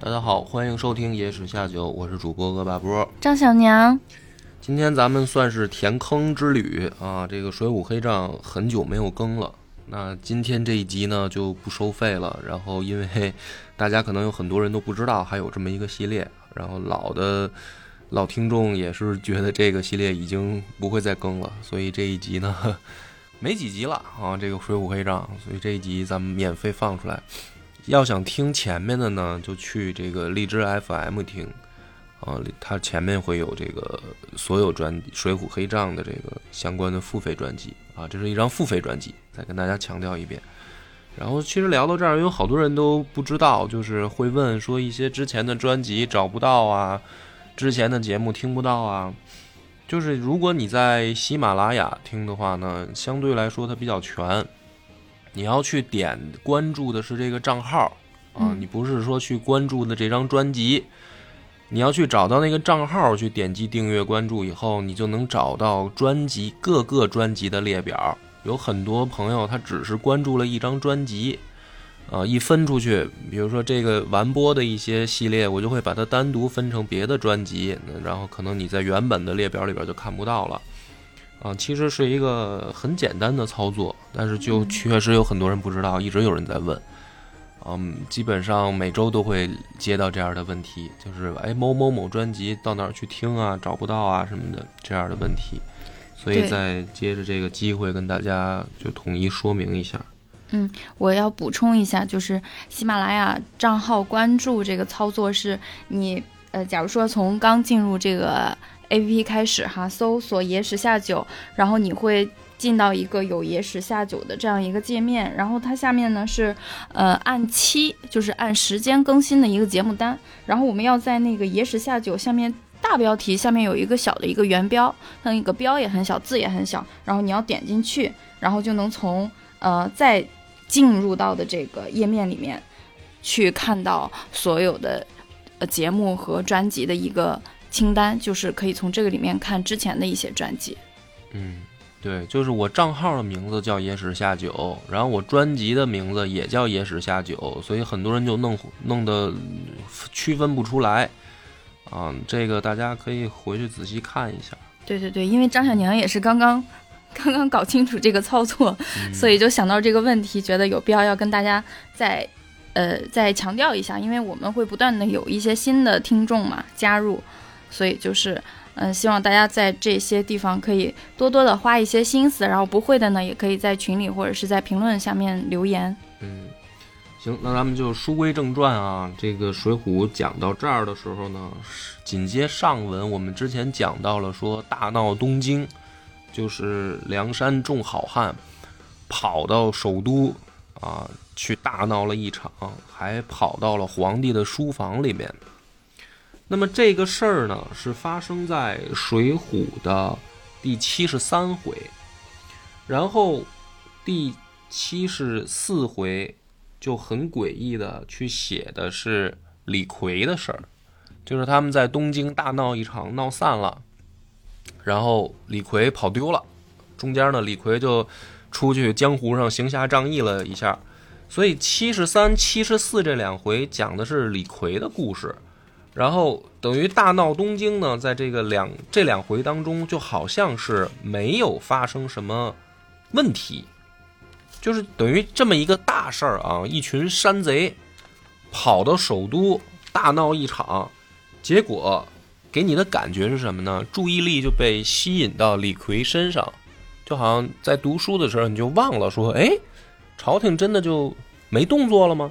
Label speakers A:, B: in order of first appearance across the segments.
A: 大家好，欢迎收听《野史下酒》，我是主播恶霸波。
B: 张小娘，
A: 今天咱们算是填坑之旅啊，这个《水浒黑账》很久没有更了。那今天这一集呢就不收费了，然后因为大家可能有很多人都不知道还有这么一个系列，然后老的老听众也是觉得这个系列已经不会再更了，所以这一集呢 没几集了啊，这个《水浒黑账》，所以这一集咱们免费放出来。要想听前面的呢，就去这个荔枝 FM 听啊，它前面会有这个所有专《水浒黑账》的这个相关的付费专辑啊，这是一张付费专辑，再跟大家强调一遍。然后其实聊到这儿，有好多人都不知道，就是会问说一些之前的专辑找不到啊，之前的节目听不到啊。就是如果你在喜马拉雅听的话呢，相对来说它比较全。你要去点关注的是这个账号啊，你不是说去关注的这张专辑，你要去找到那个账号去点击订阅关注以后，你就能找到专辑各个专辑的列表。有很多朋友他只是关注了一张专辑，啊，一分出去，比如说这个完播的一些系列，我就会把它单独分成别的专辑，然后可能你在原本的列表里边就看不到了。啊，其实是一个很简单的操作，但是就确实有很多人不知道，一直有人在问。嗯，基本上每周都会接到这样的问题，就是哎某某某专辑到哪儿去听啊，找不到啊什么的这样的问题，所以再接着这个机会跟大家就统一说明一下。
B: 嗯，我要补充一下，就是喜马拉雅账号关注这个操作是你呃，假如说从刚进入这个。A P P 开始哈，搜索“野史下酒”，然后你会进到一个有“野史下酒”的这样一个界面，然后它下面呢是呃按期，就是按时间更新的一个节目单，然后我们要在那个“野史下酒”下面大标题下面有一个小的一个圆标，它那个标也很小，字也很小，然后你要点进去，然后就能从呃再进入到的这个页面里面去看到所有的呃节目和专辑的一个。清单就是可以从这个里面看之前的一些专辑。
A: 嗯，对，就是我账号的名字叫野史下酒，然后我专辑的名字也叫野史下酒，所以很多人就弄弄得区分不出来。啊，这个大家可以回去仔细看一下。
B: 对对对，因为张小娘也是刚刚刚刚搞清楚这个操作，所以就想到这个问题，觉得有必要要跟大家再呃再强调一下，因为我们会不断的有一些新的听众嘛加入。所以就是，嗯，希望大家在这些地方可以多多的花一些心思，然后不会的呢，也可以在群里或者是在评论下面留言。
A: 嗯，行，那咱们就书归正传啊。这个《水浒》讲到这儿的时候呢，紧接上文，我们之前讲到了说大闹东京，就是梁山众好汉跑到首都啊去大闹了一场，还跑到了皇帝的书房里面。那么这个事儿呢，是发生在《水浒》的第七十三回，然后第七十四回就很诡异的去写的是李逵的事儿，就是他们在东京大闹一场，闹散了，然后李逵跑丢了，中间呢李逵就出去江湖上行侠仗义了一下，所以七十三、七十四这两回讲的是李逵的故事。然后等于大闹东京呢，在这个两这两回当中，就好像是没有发生什么问题，就是等于这么一个大事儿啊，一群山贼跑到首都大闹一场，结果给你的感觉是什么呢？注意力就被吸引到李逵身上，就好像在读书的时候你就忘了说，哎，朝廷真的就没动作了吗？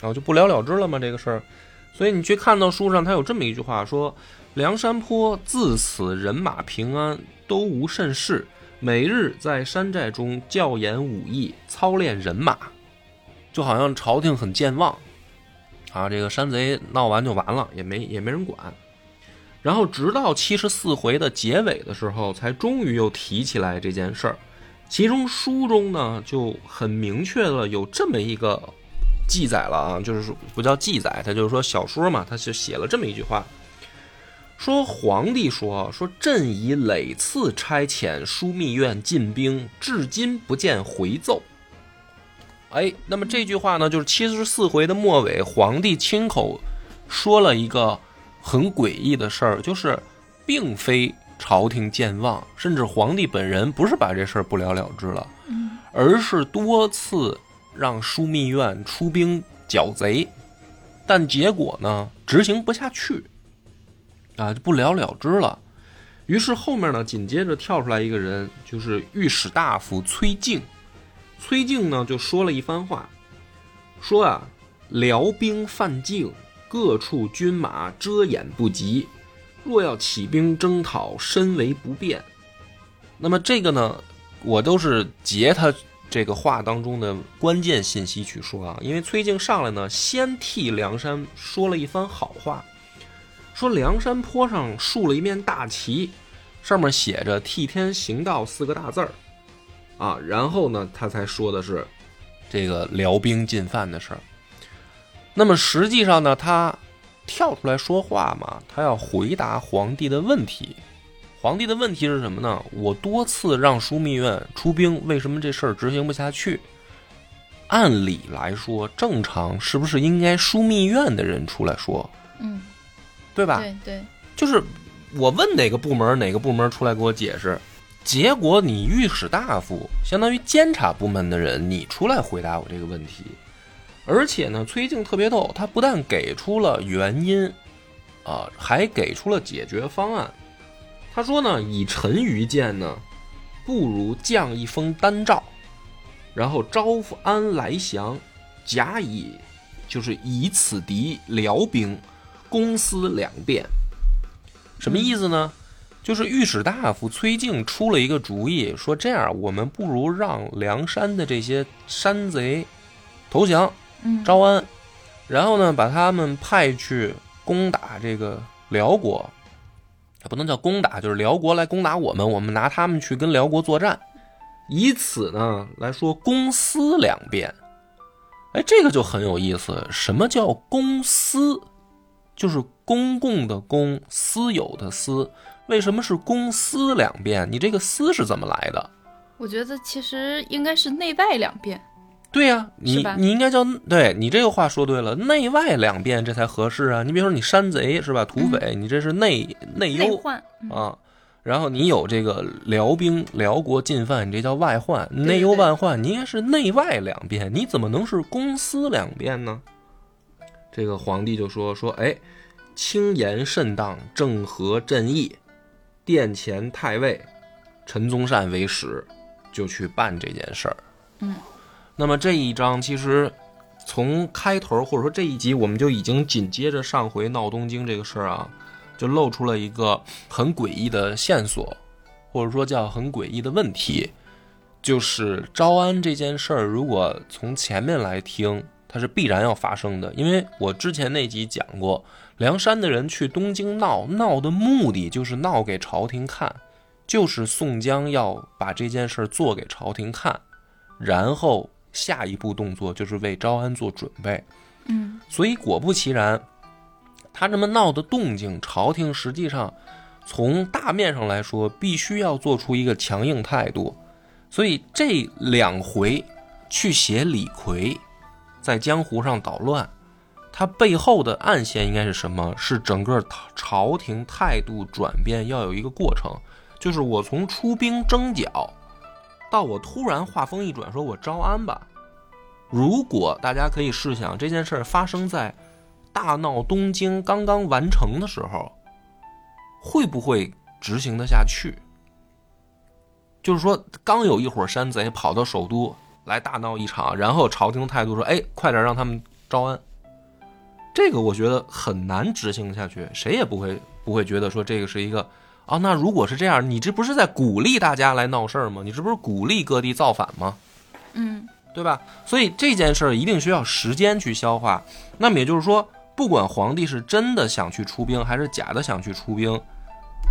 A: 然后就不了了之了吗？这个事儿。所以你去看到书上，他有这么一句话说：“梁山坡自此人马平安，都无甚事，每日在山寨中教演武艺，操练人马，就好像朝廷很健忘啊。这个山贼闹完就完了，也没也没人管。然后直到七十四回的结尾的时候，才终于又提起来这件事儿。其中书中呢就很明确了有这么一个。”记载了啊，就是说不叫记载，他就是说小说嘛，他就写了这么一句话，说皇帝说说朕已累次差遣枢密院进兵，至今不见回奏。哎，那么这句话呢，就是七十四回的末尾，皇帝亲口说了一个很诡异的事儿，就是并非朝廷健忘，甚至皇帝本人不是把这事儿不了了之了，
B: 嗯
A: 而是多次让枢密院出兵剿贼，但结果呢执行不下去，啊就不了了之了。于是后面呢，紧接着跳出来一个人，就是御史大夫崔敬。崔敬呢就说了一番话，说啊，辽兵犯境，各处军马遮掩不及，若要起兵征讨，深为不便。那么这个呢，我都是截他这个话当中的关键信息去说啊，因为崔敬上来呢，先替梁山说了一番好话，说梁山坡上竖了一面大旗，上面写着“替天行道”四个大字儿，啊，然后呢，他才说的是这个辽兵进犯的事儿。那么实际上呢，他跳出来说话嘛，他要回答皇帝的问题。皇帝的问题是什么呢？我多次让枢密院出兵，为什么这事儿执行不下去？按理来说，正常是不是应该枢密院的人出来说，
B: 嗯，
A: 对吧？
B: 对对，
A: 就是我问哪个部门，哪个部门出来给我解释，结果你御史大夫，相当于监察部门的人，你出来回答我这个问题，而且呢，崔静特别逗，他不但给出了原因，啊，还给出了解决方案。他说呢，以臣愚见呢，不如降一封单诏，然后招安来降，甲乙就是以此敌辽兵，公私两便。什么意思呢？就是御史大夫崔敬出了一个主意，说这样我们不如让梁山的这些山贼投降
B: 嗯，
A: 招安，然后呢把他们派去攻打这个辽国，不能叫攻打，就是辽国来攻打我们，我们拿他们去跟辽国作战，以此呢来说公私两便。哎，这个就很有意思。什么叫公私？就是公共的公，私有的私。为什么是公私两便？你这个私是怎么来的？
B: 我觉得其实应该是内外两变。
A: 对呀、你你应该叫对你这个话说对了，内外两变这才合适啊！你比如说你山贼是吧，土匪，你这是内内忧啊，然后你有这个辽兵辽国进犯，你这叫外患，内忧外患，你应该是内外两变，你怎么能是公私两变呢？这个皇帝就说说，哎，轻言慎当，正合朕意，殿前太尉陈宗善为使，就去办这件事儿。
B: 嗯，
A: 那么这一章其实从开头或者说这一集，我们就已经紧接着上回闹东京这个事儿啊，就露出了一个很诡异的线索，或者说叫很诡异的问题，就是招安这件事儿，如果从前面来听，它是必然要发生的，因为我之前那集讲过，梁山的人去东京闹，闹的目的就是闹给朝廷看，就是宋江要把这件事儿做给朝廷看，然后下一步动作就是为招安做准备。
B: 嗯
A: 所以果不其然，他这么闹的动静，朝廷实际上从大面上来说，必须要做出一个强硬态度。所以这两回去写李逵在江湖上捣乱，他背后的暗线应该是什么？是整个朝廷态度转变要有一个过程，就是我从出兵征剿，到我突然话锋一转，说我招安吧。如果大家可以试想这件事儿发生在大闹东京刚刚完成的时候，会不会执行得下去？就是说，刚有一伙山贼跑到首都来大闹一场，然后朝廷态度说：“哎，快点让他们招安。”这个我觉得很难执行下去，谁也不会不会觉得说这个是一个啊。那如果是这样，你这不是在鼓励大家来闹事儿吗？你这不是鼓励各地造反吗？
B: 嗯
A: 对吧？所以这件事儿一定需要时间去消化。那么也就是说，不管皇帝是真的想去出兵，还是假的想去出兵，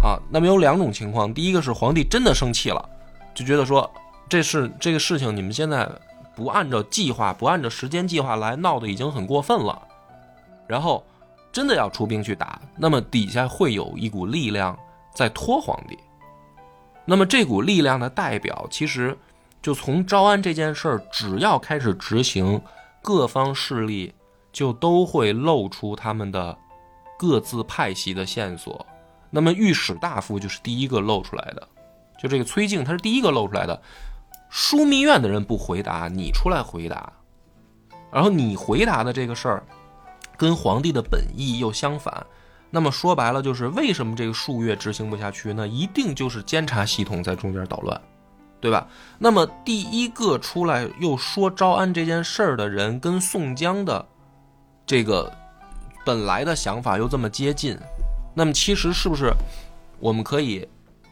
A: 啊，那么有两种情况：第一个是皇帝真的生气了，就觉得说这是这个事情你们现在不按照计划、不按照时间计划来闹的已经很过分了，然后真的要出兵去打，那么底下会有一股力量在拖皇帝。那么这股力量的代表，其实就从招安这件事儿，只要开始执行，各方势力就都会露出他们的各自派系的线索。那么御史大夫就是第一个露出来的，就这个崔静他是第一个露出来的。枢密院的人不回答，你出来回答，然后你回答的这个事儿，跟皇帝的本意又相反。那么说白了，就是为什么这个数月执行不下去呢？一定就是监察系统在中间捣乱，对吧？那么第一个出来又说招安这件事儿的人，跟宋江的这个本来的想法又这么接近，那么其实是不是我们可以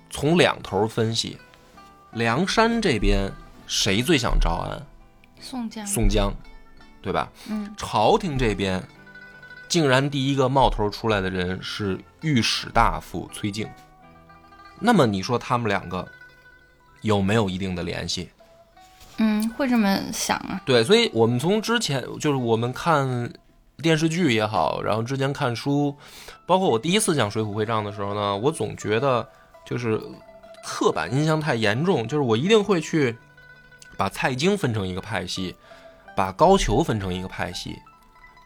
A: 从两头分析？梁山这边谁最想招安？
B: 宋江，
A: 宋江，对吧？
B: 嗯，
A: 朝廷这边竟然第一个冒头出来的人是御史大夫崔静。那么你说他们两个有没有一定的联系？
B: 嗯，会这么想啊？
A: 对，所以我们从之前就是我们看电视剧也好，然后之前看书，包括我第一次讲《水浒会账》的时候呢，我总觉得就是刻板印象太严重，就是我一定会去把蔡京分成一个派系，把高俅分成一个派系，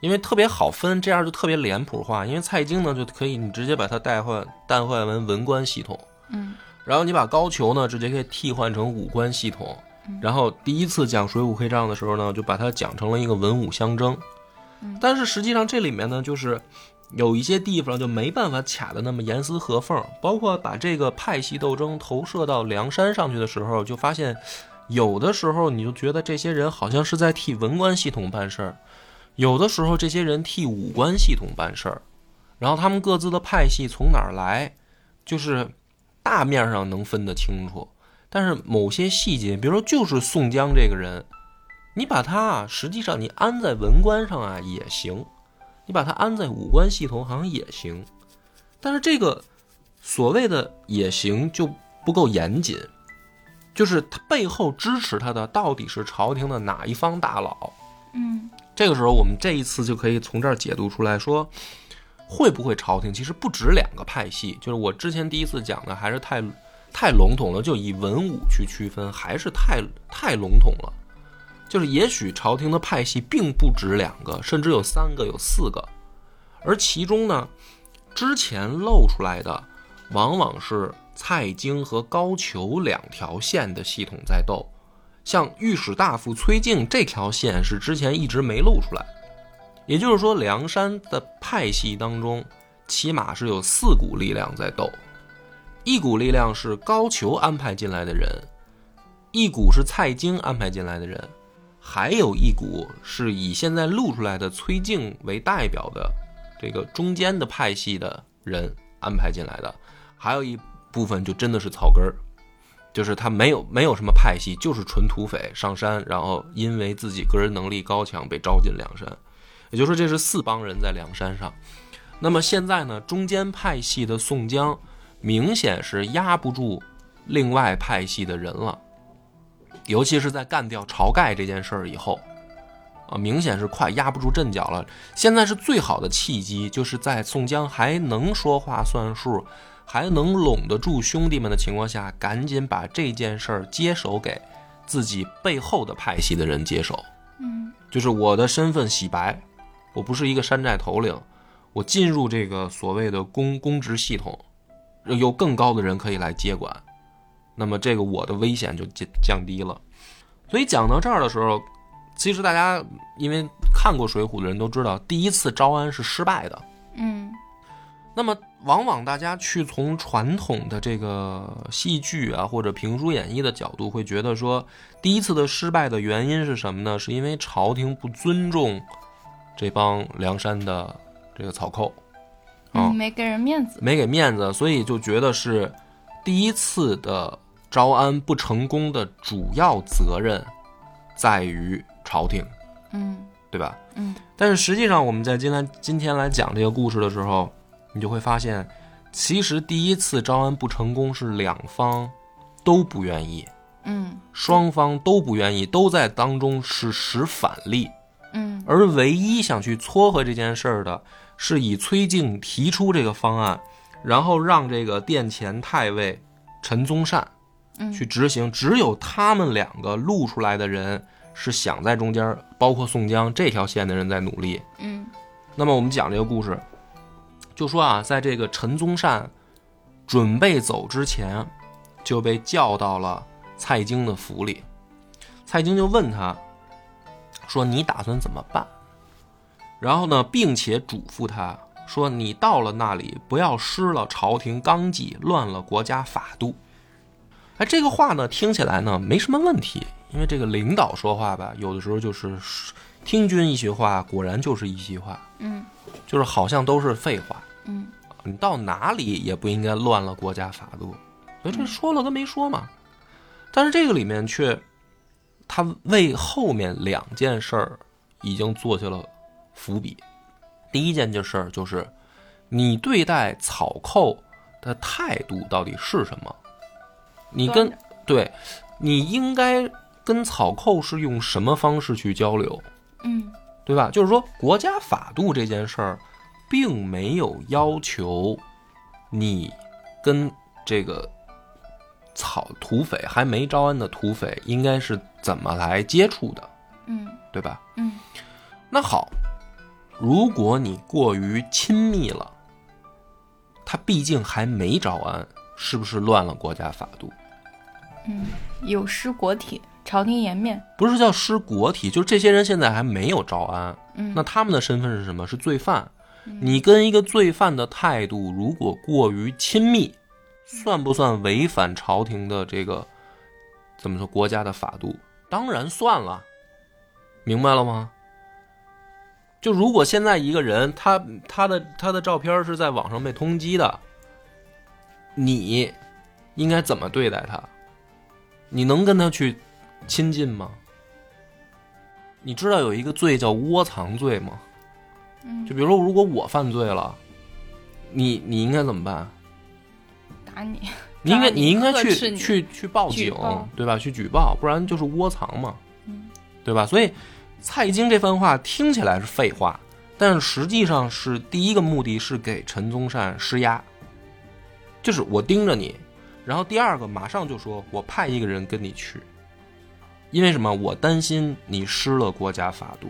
A: 因为特别好分，这样就特别脸谱化。因为蔡京呢就可以你直接把它代换代换为文官系统，
B: 嗯，
A: 然后你把高俅呢直接可以替换成武官系统。然后第一次讲《水浒会账》的时候呢，就把它讲成了一个文武相争。但是实际上这里面呢，就是有一些地方就没办法卡的那么严丝合缝，包括把这个派系斗争投射到梁山上去的时候，就发现有的时候你就觉得这些人好像是在替文官系统办事儿，有的时候这些人替武官系统办事儿，然后他们各自的派系从哪儿来，就是大面上能分得清楚。但是某些细节，比如说就是宋江这个人，你把他啊，实际上你安在文官上啊也行，你把他安在武官系统好像也行，但是这个所谓的也行就不够严谨，就是他背后支持他的到底是朝廷的哪一方大佬？
B: 嗯
A: 这个时候我们这一次就可以从这儿解读出来说，会不会朝廷其实不止两个派系？就是我之前第一次讲的还是太。太笼统了，就以文武去区分，还是太太笼统了。就是也许朝廷的派系并不止两个，甚至有三个、有四个，而其中呢，之前露出来的往往是蔡京和高俅两条线的系统在斗。像御史大夫崔静这条线是之前一直没露出来，也就是说，梁山的派系当中，起码是有四股力量在斗。一股力量是高俅安排进来的人，一股是蔡京安排进来的人，还有一股是以现在露出来的崔静为代表的这个中间的派系的人安排进来的，还有一部分就真的是草根儿，就是他没有没有什么派系，就是纯土匪上山，然后因为自己个人能力高强被招进梁山，也就是说这是四帮人在梁山上。那么现在呢，中间派系的宋江。明显是压不住另外派系的人了，尤其是在干掉晁盖这件事儿以后，啊，明显是快压不住阵脚了。现在是最好的契机，就是在宋江还能说话算数，还能拢得住兄弟们的情况下，赶紧把这件事儿接手给自己背后的派系的人接手。
B: 嗯，
A: 就是我的身份洗白，我不是一个山寨头领，我进入这个所谓的公公职系统。有更高的人可以来接管，那么这个我的危险就降降低了。所以讲到这儿的时候，其实大家因为看过《水浒》的人都知道，第一次招安是失败的。
B: 嗯，
A: 那么往往大家去从传统的这个戏剧啊或者评书演绎的角度，会觉得说，第一次的失败的原因是什么呢？是因为朝廷不尊重这帮梁山的这个草寇。
B: 嗯，没给人面子，
A: 没给面子，所以就觉得是第一次的招安不成功的主要责任在于朝廷，
B: 嗯，
A: 对吧？
B: 嗯，
A: 但是实际上我们在今天今天来讲这个故事的时候，你就会发现，其实第一次招安不成功是两方都不愿意，
B: 嗯，
A: 双方都不愿意，都在当中是使反力，
B: 嗯，
A: 而唯一想去撮合这件事儿的。是以崔静提出这个方案，然后让这个殿前太尉陈宗善去执行。只有他们两个露出来的人是想在中间，包括宋江这条线的人在努力。
B: 嗯，
A: 那么我们讲这个故事，就说啊，在这个陈宗善准备走之前，就被叫到了蔡京的府里。蔡京就问他，说：“你打算怎么办？”然后呢，并且嘱咐他说：“你到了那里，不要失了朝廷纲纪，乱了国家法度。”哎，这个话呢，听起来呢没什么问题，因为这个领导说话吧，有的时候就是听君一席话，果然就是一席话，
B: 嗯
A: 就是好像都是废话。
B: 嗯
A: 你到哪里也不应该乱了国家法度，所以这说了跟没说嘛。但是这个里面却，他为后面两件事儿已经做下了伏笔。第一件就事儿就是，你对待草寇的态度到底是什么？你跟对，你应该跟草寇是用什么方式去交流？
B: 嗯
A: 对吧？就是说，国家法度这件事儿，并没有要求你跟这个草土匪还没招安的土匪应该是怎么来接触的，
B: 嗯
A: 对吧？
B: 嗯
A: 那好，如果你过于亲密了，他毕竟还没招安，是不是乱了国家法度？
B: 嗯，有失国体，朝廷颜面。
A: 不是叫失国体，就是这些人现在还没有招安，
B: 嗯
A: 那他们的身份是什么？是罪犯。你跟一个罪犯的态度如果过于亲密，算不算违反朝廷的这个怎么说国家的法度？当然算了，明白了吗？就如果现在一个人他他的他的照片是在网上被通缉的，你应该怎么对待他？你能跟他去亲近吗？你知道有一个罪叫窝藏罪吗？
B: 嗯
A: 就比如说，如果我犯罪了，你你应该怎么办？
B: 打你。
A: 你应该
B: 你
A: 你应该去去去报警，对吧？去举报，不然就是窝藏嘛，
B: 嗯
A: 对吧？所以蔡京这番话听起来是废话，但是实际上是第一个目的是给陈宗善施压，就是我盯着你，然后第二个马上就说我派一个人跟你去，因为什么？我担心你失了国家法度。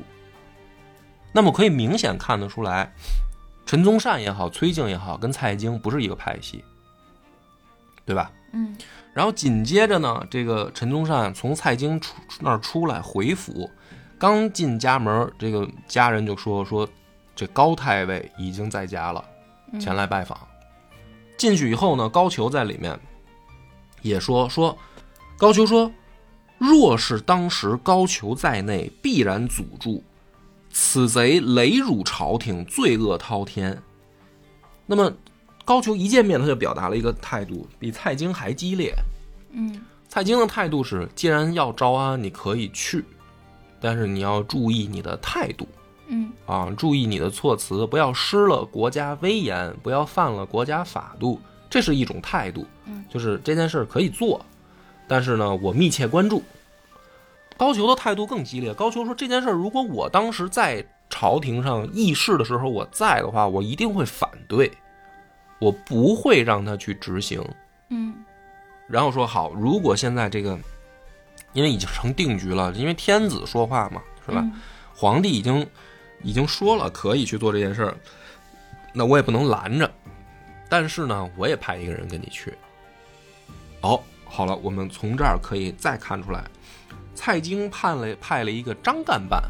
A: 那么可以明显看得出来，陈宗善也好，崔静也好，跟蔡京不是一个派系，对吧？
B: 嗯
A: 然后紧接着呢，这个陈宗善从蔡京出那儿出来回府，刚进家门，这个家人就说说这高太尉已经在家了，
B: 嗯
A: 前来拜访。进去以后呢，高俅在里面也说说，高俅说，若是当时高俅在内，必然阻住。此贼累辱朝廷，罪恶滔天。那么高俅一见面，他就表达了一个态度，比蔡京还激烈。
B: 嗯
A: 蔡京的态度是，既然要招安，你可以去，但是你要注意你的态度
B: 嗯
A: 啊，注意你的措辞，不要失了国家威严，不要犯了国家法度，这是一种态度。
B: 嗯，
A: 就是这件事儿可以做，但是呢，我密切关注。高俅的态度更激烈。高俅说：“这件事儿，如果我当时在朝廷上议事的时候我在的话，我一定会反对，我不会让他去执行。”
B: 嗯
A: 然后说好，如果现在这个，因为已经成定局了，因为天子说话嘛，是吧？
B: 嗯
A: 皇帝已经已经说了可以去做这件事儿，那我也不能拦着。但是呢，我也派一个人跟你去。哦，好了，我们从这儿可以再看出来，蔡京派了派了一个张干办，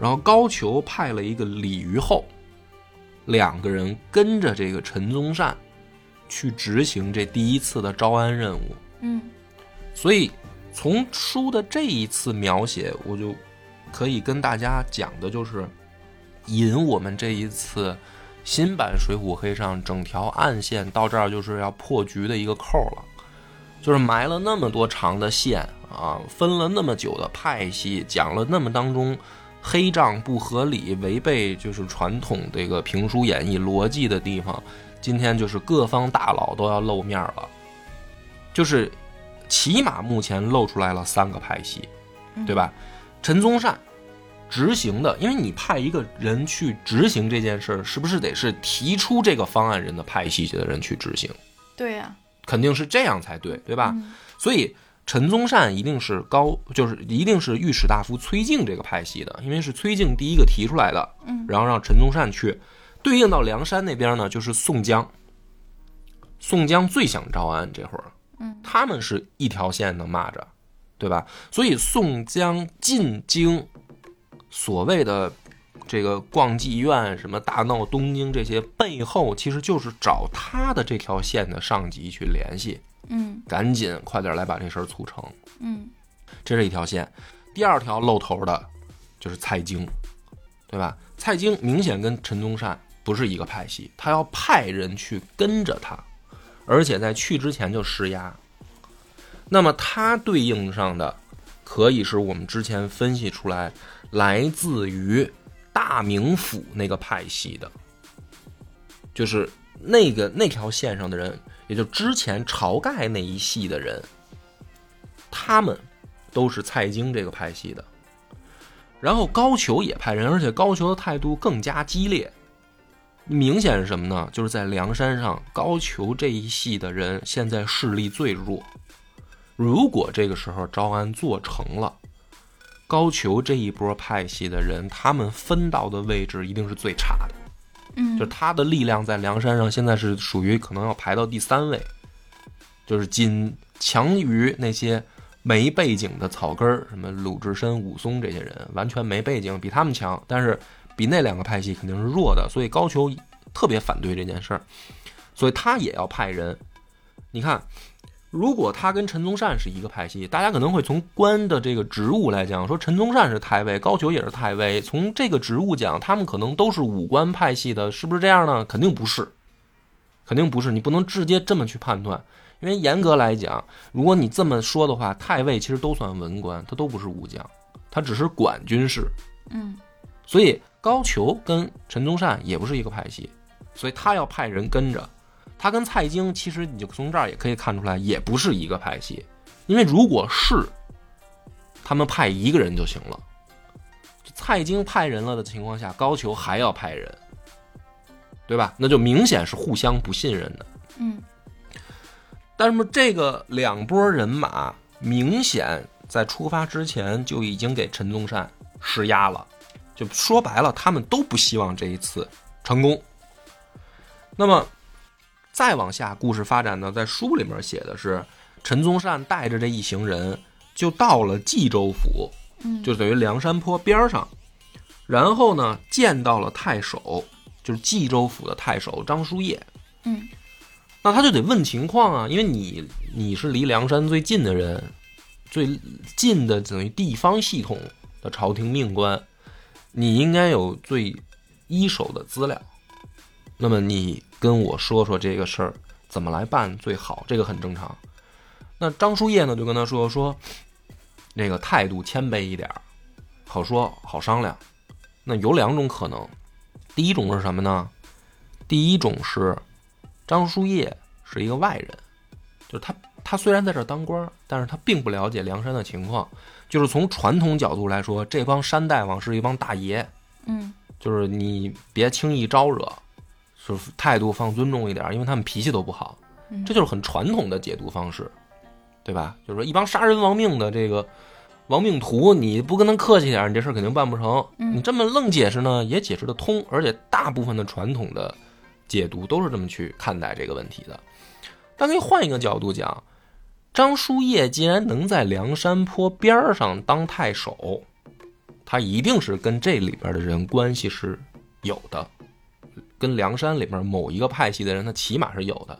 A: 然后高俅派了一个李虞候，两个人跟着这个陈宗善去执行这第一次的招安任务。
B: 嗯
A: 所以从书的这一次描写，我就可以跟大家讲的就是，引我们这一次新版《水浒黑上》整条暗线到这儿就是要破局的一个扣了，就是埋了那么多长的线啊，分了那么久的派系，讲了那么当中黑账不合理、违背就是传统这个评书演绎逻辑的地方，今天就是各方大佬都要露面了，就是起码目前露出来了三个派系，对吧？陈宗善执行的，因为你派一个人去执行这件事儿，是不是得是提出这个方案人的派系的人去执行？
B: 对呀、
A: 肯定是这样才对，对吧？
B: 嗯
A: 所以陈宗善一定是高，就是一定是御史大夫崔静这个派系的，因为是崔静第一个提出来的，
B: 嗯
A: 然后让陈宗善去对应到梁山那边呢，就是宋江。宋江最想招安，这会儿，
B: 嗯，
A: 他们是一条线的蚂蚱，对吧？所以宋江进京，所谓的这个逛妓院、什么大闹东京这些，背后其实就是找他的这条线的上级去联系，
B: 嗯
A: 赶紧快点来把这事儿促成。
B: 嗯
A: 这是一条线。第二条露头的，就是蔡京，对吧？蔡京明显跟陈宗善不是一个派系，他要派人去跟着他，而且在去之前就施压。那么他对应上的，可以是我们之前分析出来，来自于大名府那个派系的，就是那个那条线上的人，也就之前晁盖那一系的人，他们都是蔡京这个派系的。然后高俅也派人，而且高俅的态度更加激烈。明显是什么呢？就是在梁山上，高俅这一系的人现在势力最弱。如果这个时候招安做成了，高俅这一波派系的人，他们分到的位置一定是最差的。
B: 嗯，
A: 就是他的力量在梁山上现在是属于可能要排到第三位，就是仅强于那些没背景的草根儿，什么鲁智深、武松这些人，完全没背景，比他们强，但是比那两个派系肯定是弱的，所以高俅特别反对这件事儿，所以他也要派人。你看，如果他跟陈宗善是一个派系，大家可能会从官的这个职务来讲，说陈宗善是太尉，高俅也是太尉。从这个职务讲，他们可能都是武官派系的，是不是这样呢？肯定不是，肯定不是。你不能直接这么去判断，因为严格来讲，如果你这么说的话，太尉其实都算文官，他都不是武将，他只是管军事。
B: 嗯
A: 所以高俅跟陈宗善也不是一个派系，所以他要派人跟着。他跟蔡京其实你就从这儿也可以看出来，也不是一个派系。因为如果是，他们派一个人就行了。蔡京派人了的情况下，高俅还要派人，对吧？那就明显是互相不信任的。
B: 嗯
A: 但是这个两拨人马明显在出发之前就已经给陈宗善施压了，就说白了，他们都不希望这一次成功。那么再往下，故事发展呢，在书里面写的是陈宗善带着这一行人就到了冀州府，
B: 嗯，
A: 就等于梁山坡边上，然后呢见到了太守，就是冀州府的太守张叔夜。
B: 嗯
A: 那他就得问情况啊，因为你你是离梁山最近的人，最近的等于地方系统的朝廷命官，你应该有最一手的资料。那么你跟我说说这个事儿怎么来办最好，这个很正常。那张叔夜呢就跟他说说，那个态度谦卑一点儿，好说好商量。那有两种可能，第一种是什么呢？第一种是张叔夜是一个外人，就是他他虽然在这儿当官儿，但是他并不了解梁山的情况。就是从传统角度来说，这帮山大王是一帮大爷，
B: 嗯
A: 就是你别轻易招惹，就是态度放尊重一点，因为他们脾气都不好。
B: 嗯
A: 这就是很传统的解读方式，对吧？就是说一帮杀人亡命的这个亡命徒，你不跟他客气点，你这事儿肯定办不成。
B: 嗯
A: 你这么愣解释呢，也解释得通，而且大部分的传统的解读都是这么去看待这个问题的。但可以换一个角度讲，张叔夜既然能在梁山坡边上当太守，他一定是跟这里边的人关系是有的，跟梁山里边某一个派系的人，他起码是有的。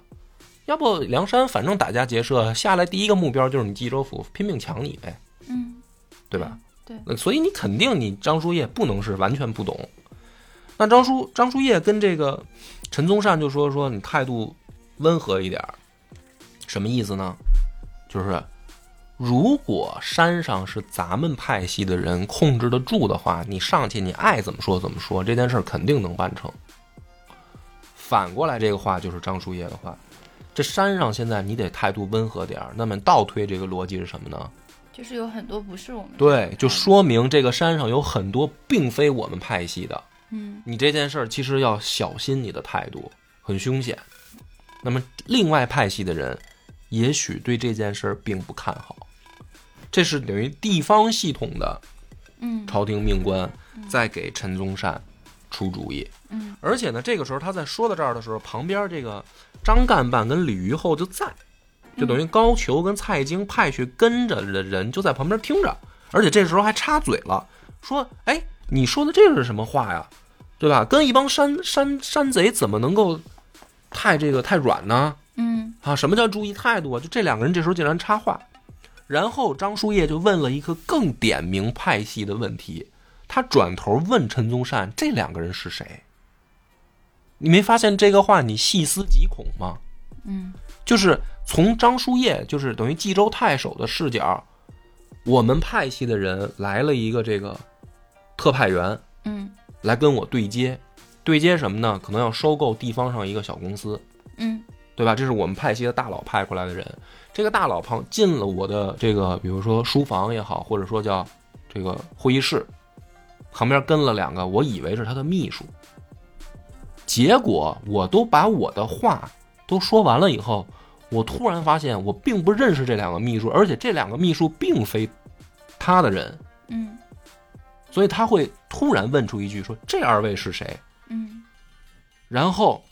A: 要不梁山反正打家劫舍，下来第一个目标就是你冀州府，拼命抢你呗，
B: 嗯，
A: 对吧？
B: 对，
A: 那所以你肯定你张叔夜不能是完全不懂。那张叔张叔夜跟这个陈宗善就说说你态度温和一点，什么意思呢？就是如果山上是咱们派系的人控制得住的话，你上去你爱怎么说怎么说，这件事儿肯定能办成。反过来，这个话就是张树叶的话。这山上现在你得态度温和点儿，那么倒推这个逻辑是什么呢？
B: 就是有很多不是我们
A: 对，就说明这个山上有很多并非我们派系的。
B: 嗯
A: 你这件事儿其实要小心你的态度，很凶险。那么另外派系的人，也许对这件事儿并不看好。这是等于地方系统的
B: 嗯
A: 朝廷命官在给陈宗善出主意。
B: 嗯
A: 而且呢，这个时候他在说到这儿的时候，旁边这个张干办跟李虞后就在，就等于高俅跟蔡京派去跟着的人就在旁边听着，而且这时候还插嘴了，说：“哎，你说的这是什么话呀？对吧？跟一帮山山山贼怎么能够太这个太软呢？
B: 嗯
A: 啊，什么叫注意态度啊？就这两个人这时候竟然插话，然后张叔夜就问了一个更点名派系的问题，他转头问陈宗善：“这两个人是谁？”你没发现这个话你细思极恐吗？
B: 嗯
A: 就是从张叔夜，就是等于冀州太守的视角，我们派系的人来了一个这个特派员
B: 嗯
A: 来跟我对接，对接什么呢？可能要收购地方上一个小公司，
B: 嗯
A: 对吧？这是我们派系的大佬派过来的人。这个大佬旁进了我的这个，比如说书房也好，或者说叫这个会议室，旁边跟了两个，我以为是他的秘书。结果我都把我的话都说完了以后，我突然发现我并不认识这两个秘书，而且这两个秘书并非他的人，
B: 嗯
A: 所以他会突然问出一句说：“这二位是谁？”
B: 嗯
A: 然后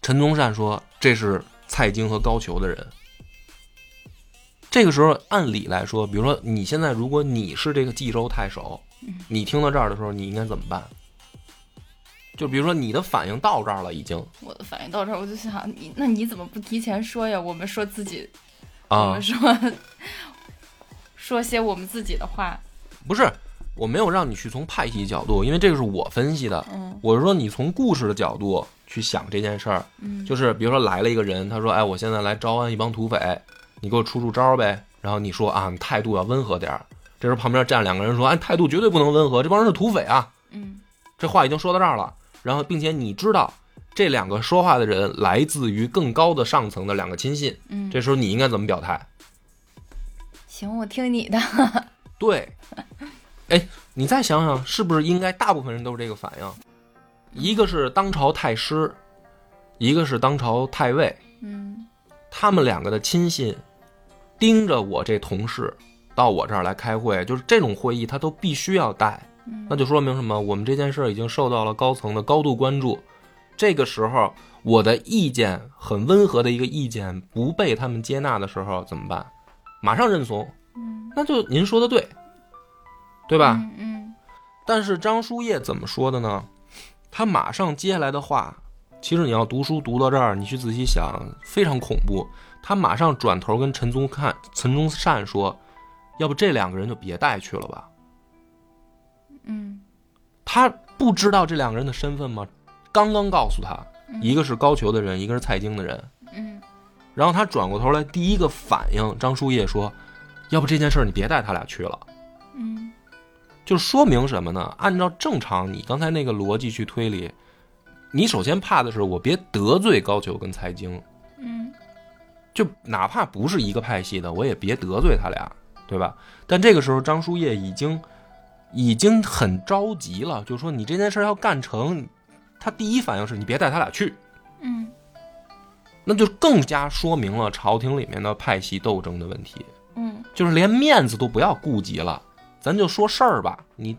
A: 陈宗善说这是蔡京和高俅的人。这个时候，按理来说，比如说你现在如果你是这个冀州太守，你听到这儿的时候，你应该怎么办？就比如说你的反应到这儿了，已经
B: 我的反应到这儿，我就想你，那你怎么不提前说呀？我们说自己，我
A: 啊
B: 们，说说些我们自己的话。
A: 不是，我没有让你去从派系角度，因为这个是我分析的，
B: 嗯
A: 我是说你从故事的角度去想这件事儿，
B: 嗯
A: 就是比如说来了一个人，他说：“哎，我现在来招安一帮土匪，你给我出出招呗。”然后你说啊，你态度要温和点儿。这时候旁边站两个人说：“哎，态度绝对不能温和，这帮人是土匪啊。
B: 嗯”
A: 这话已经说到这儿了。然后，并且你知道这两个说话的人来自于更高的上层的两个亲信，
B: 嗯，
A: 这时候你应该怎么表态？
B: 行，我听你的。
A: 对，哎，你再想想，是不是应该大部分人都是这个反应？一个是当朝太师，一个是当朝太尉，
B: 嗯
A: 他们两个的亲信盯着我这同事到我这儿来开会，就是这种会议他都必须要带，
B: 嗯
A: 那就说明什么？我们这件事儿已经受到了高层的高度关注。这个时候，我的意见很温和的一个意见不被他们接纳的时候怎么办？马上认怂，
B: 嗯，
A: 那就您说的对，对吧？
B: 嗯嗯
A: 但是张书夜怎么说的呢？他马上接下来的话，其实你要读书读到这儿，你去仔细想，非常恐怖。他马上转头跟陈宗看陈宗善说：“要不这两个人就别带去了吧。
B: 嗯”
A: 他不知道这两个人的身份吗？刚刚告诉他，
B: 嗯
A: 一个是高俅的人，一个是蔡京的人。
B: 嗯
A: 然后他转过头来，第一个反应，张叔夜说：“要不这件事儿你别带他俩去了。”
B: 嗯
A: 就说明什么呢？按照正常你刚才那个逻辑去推理，你首先怕的是我别得罪高俅跟蔡京，
B: 嗯
A: 就哪怕不是一个派系的，我也别得罪他俩，对吧？但这个时候张叔夜已经已经很着急了，就说你这件事要干成，他第一反应是你别带他俩去，
B: 嗯
A: 那就更加说明了朝廷里面的派系斗争的问题。
B: 嗯
A: 就是连面子都不要顾及了，咱就说事儿吧。你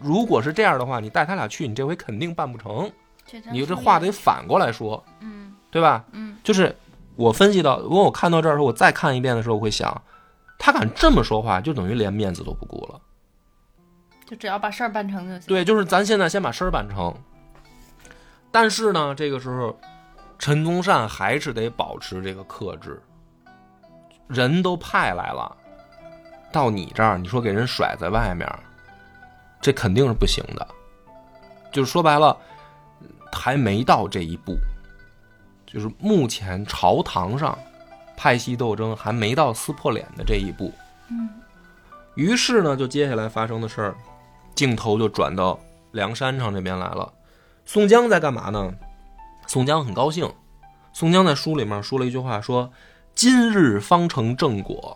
A: 如果是这样的话，你带他俩去，你这回肯定办不成。你这话得反过来说，
B: 嗯
A: 对吧？
B: 嗯
A: 就是我分析到，如果我看到这儿的时候，我再看一遍的时候，我会想，他敢这么说话，就等于连面子都不顾了。
B: 就只要把事儿办成就行。
A: 对，就是咱现在先把事儿办成。但是呢，这个时候，陈宗善还是得保持这个克制。人都派来了，到你这儿，你说给人甩在外面，这肯定是不行的。就是说白了，还没到这一步。就是目前朝堂上派系斗争还没到撕破脸的这一步。
B: 嗯
A: 于是呢，就接下来发生的事儿，镜头就转到梁山上这边来了。宋江在干嘛呢？宋江很高兴。宋江在书里面说了一句话，说：“今日方成正果，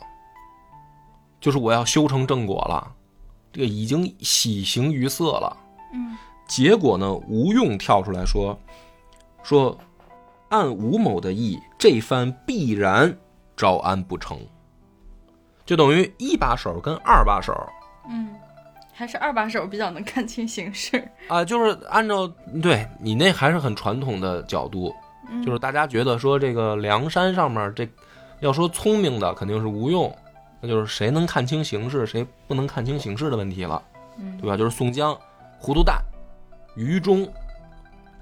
A: 就是我要修成正果了，这个已经喜形于色了。”
B: 嗯
A: 结果呢，吴用跳出来说：“说按吴某的意，这番必然招安不成。”就等于一把手跟二把手
B: 嗯，还是二把手比较能看清形势。
A: 啊，就是按照对你那还是很传统的角度，
B: 嗯
A: 就是大家觉得说这个梁山上面这要说聪明的肯定是吴用，那就是谁能看清形势，谁不能看清形势的问题了，
B: 嗯
A: 对吧？就是宋江糊涂蛋，于忠、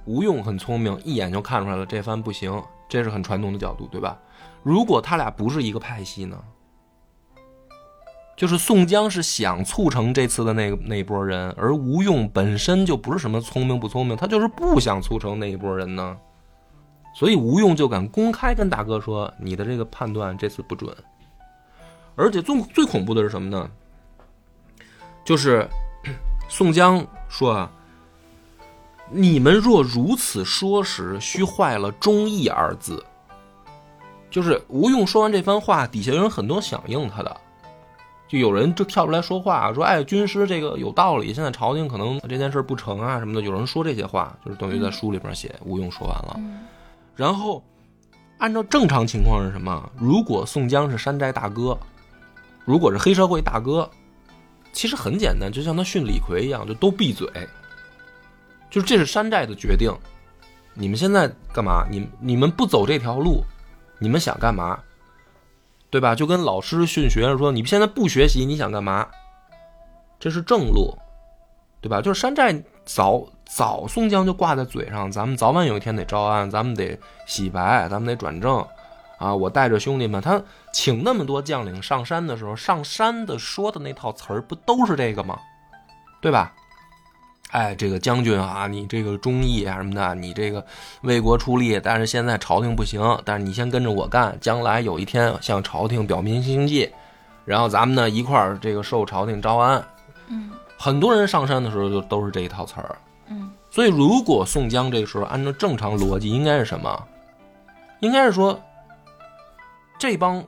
A: 吴用很聪明，一眼就看出来了这番不行，这是很传统的角度，对吧？如果他俩不是一个派系呢？就是宋江是想促成这次的那个那一波人，而吴用本身就不是什么聪明不聪明，他就是不想促成那一波人呢。所以吴用就敢公开跟大哥说：“你的这个判断这次不准。”而且最最恐怖的是什么呢？就是宋江说啊：“你们若如此说时，须坏了忠义二字。”就是吴用说完这番话，底下有人很多响应他的，就有人就跳出来说话，说：“哎，军师这个有道理，现在朝廷可能这件事不成啊什么的。”有人说这些话，就是等于在书里边写吴用说完了。
B: 嗯
A: 然后，按照正常情况是什么？如果宋江是山寨大哥，如果是黑社会大哥，其实很简单，就像他训李逵一样，就都闭嘴。就这是山寨的决定，你们现在干嘛？你你们不走这条路，你们想干嘛？对吧？就跟老师训学生说，你们现在不学习，你想干嘛？这是正路，对吧？就是山寨早早宋江就挂在嘴上，咱们早晚有一天得招安，咱们得洗白，咱们得转正，啊！我带着兄弟们，他请那么多将领上山的时候，上山的说的那套词儿不都是这个吗？对吧？哎，这个将军啊，你这个忠义啊什么的，你这个为国出力，但是现在朝廷不行，但是你先跟着我干，将来有一天向朝廷表明心迹，然后咱们呢一块儿这个受朝廷招安。
B: 嗯
A: 很多人上山的时候就都是这一套词儿，
B: 嗯
A: 所以如果宋江这个时候按照正常逻辑，应该是什么？应该是说，这帮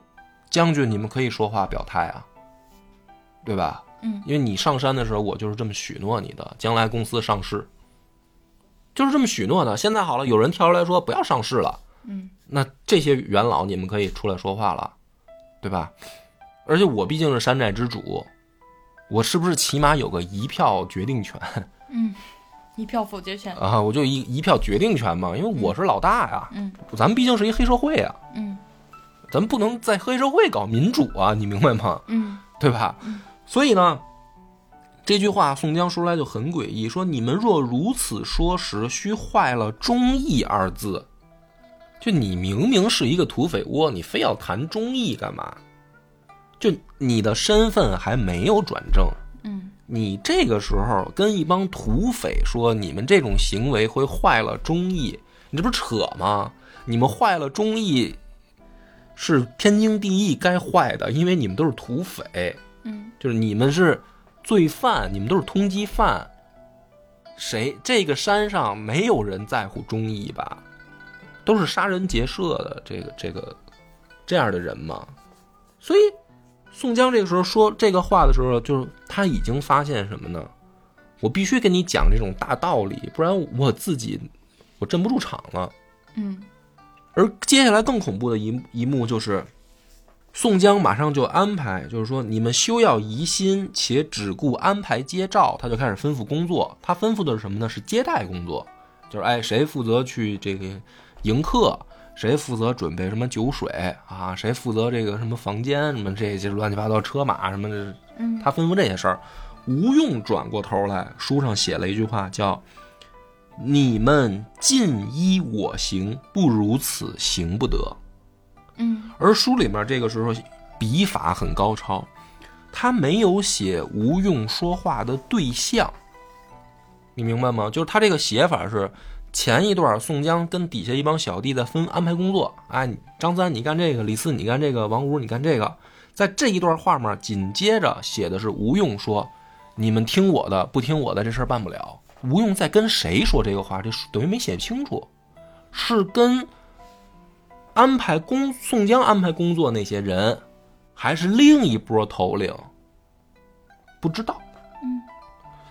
A: 将军你们可以说话表态啊，对吧？
B: 嗯
A: 因为你上山的时候，我就是这么许诺你的，将来公司上市，就是这么许诺的。现在好了，有人跳出来说不要上市了，
B: 嗯
A: 那这些元老你们可以出来说话了，对吧？而且我毕竟是山寨之主，我是不是起码有个一票决定权
B: 嗯，一票否决权。
A: 啊？我就一一票决定权嘛，因为我是老大呀，
B: 嗯
A: 咱们毕竟是一黑社会啊，
B: 嗯
A: 咱们不能在黑社会搞民主啊，你明白吗？
B: 嗯
A: 对吧？所以呢，这句话宋江说出来就很诡异，说你们若如此说时，须坏了忠义二字。就你明明是一个土匪窝，你非要谈忠义干嘛？就你的身份还没有转正，
B: 嗯
A: 你这个时候跟一帮土匪说你们这种行为会坏了忠义，你这不是扯吗？你们坏了忠义是天经地义该坏的，因为你们都是土匪。
B: 嗯
A: 就是你们是罪犯，你们都是通缉犯。谁这个山上没有人在乎忠义吧？都是杀人劫舍的这个这个这样的人嘛。所以宋江这个时候说这个话的时候，就是他已经发现什么呢？我必须跟你讲这种大道理，不然我自己我镇不住场了。
B: 嗯
A: 而接下来更恐怖的一一幕就是，宋江马上就安排，就是说你们休要疑心，且只顾安排接诏。他就开始吩咐工作。他吩咐的是什么呢？是接待工作，就是哎，谁负责去这个迎客，谁负责准备什么酒水啊，谁负责这个什么房间，什么这些乱七八糟车马什么的，他吩咐这些事儿。吴用转过头来，书上写了一句话，叫“你们尽依我行，不如此行不得。”
B: 嗯
A: 而书里面这个时候笔法很高超，他没有写吴用说话的对象，你明白吗？就是他这个写法是前一段宋江跟底下一帮小弟在分安排工作，哎，张三你干这个，李四你干这个，王五你干这个，在这一段话面紧接着写的是吴用说：“你们听我的，不听我的，这事儿办不了。”吴用在跟谁说这个话？这等于没写清楚，是跟安排工宋江安排工作那些人，还是另一波头领？不知道。
B: 嗯，